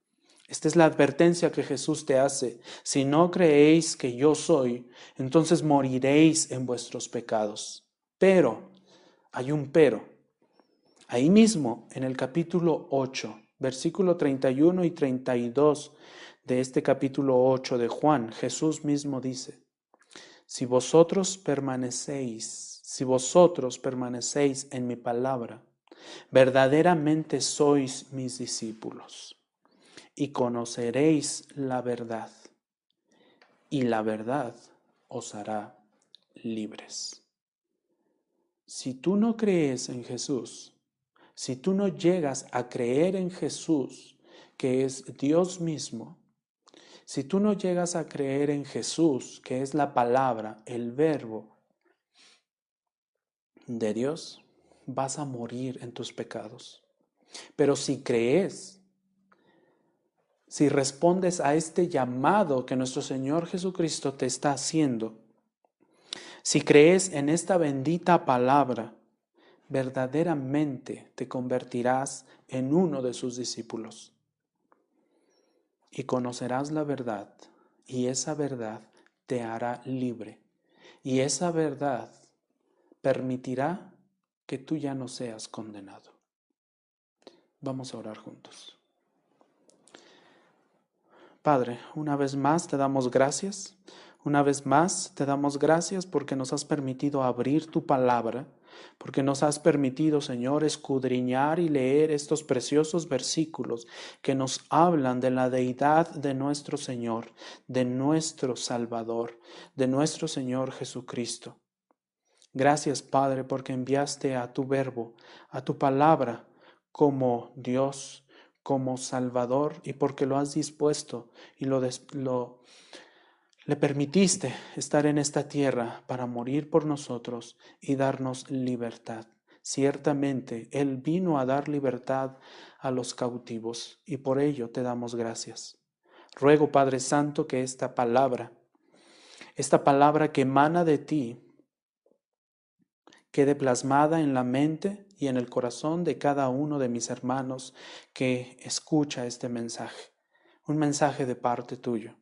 Esta es la advertencia que Jesús te hace. Si no creéis que yo soy, entonces moriréis en vuestros pecados. Pero, hay un pero. Ahí mismo, en el capítulo 8, versículo 31 y 32 de este capítulo 8 de Juan, Jesús mismo dice, si vosotros permanecéis, si vosotros permanecéis en mi palabra, verdaderamente sois mis discípulos y conoceréis la verdad, y la verdad os hará libres. Si tú no crees en Jesús, si tú no llegas a creer en Jesús, que es Dios mismo, si tú no llegas a creer en Jesús, que es la palabra, el verbo de Dios, vas a morir en tus pecados. Pero si crees si respondes a este llamado que nuestro Señor Jesucristo te está haciendo, si crees en esta bendita palabra, verdaderamente te convertirás en uno de sus discípulos y conocerás la verdad y esa verdad te hará libre y esa verdad permitirá que tú ya no seas condenado. Vamos a orar juntos. Padre, una vez más te damos gracias. Una vez más te damos gracias porque nos has permitido abrir tu palabra, porque nos has permitido, Señor, escudriñar y leer estos preciosos versículos que nos hablan de la deidad de nuestro Señor, de nuestro Salvador, de nuestro Señor Jesucristo. Gracias, Padre, porque enviaste a tu verbo, a tu palabra, como Dios, como Salvador y porque lo has dispuesto y lo, lo le permitiste estar en esta tierra para morir por nosotros y darnos libertad. Ciertamente Él vino a dar libertad a los cautivos y por ello te damos gracias. Ruego, Padre Santo, que esta palabra, esta palabra que emana de ti, quede plasmada en la mente y en el corazón de cada uno de mis hermanos que escucha este mensaje, un mensaje de parte tuyo.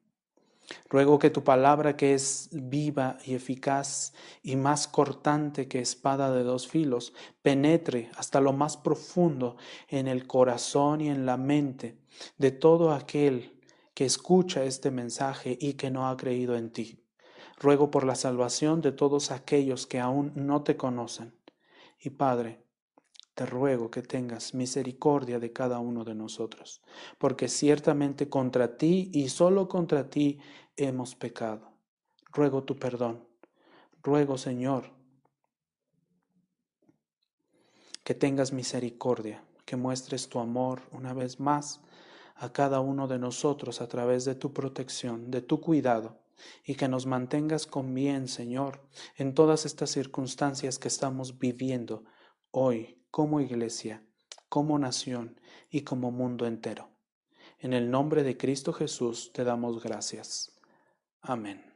Ruego que tu palabra, que es viva y eficaz y más cortante que espada de dos filos, penetre hasta lo más profundo en el corazón y en la mente de todo aquel que escucha este mensaje y que no ha creído en ti. Ruego por la salvación de todos aquellos que aún no te conocen. Y Padre, te ruego que tengas misericordia de cada uno de nosotros, porque ciertamente contra ti y solo contra ti hemos pecado. Ruego tu perdón. Ruego, Señor, que tengas misericordia, que muestres tu amor una vez más a cada uno de nosotros a través de tu protección, de tu cuidado, y que nos mantengas con bien, Señor, en todas estas circunstancias que estamos viviendo hoy como iglesia, como nación y como mundo entero. En el nombre de Cristo Jesús te damos gracias. Amén.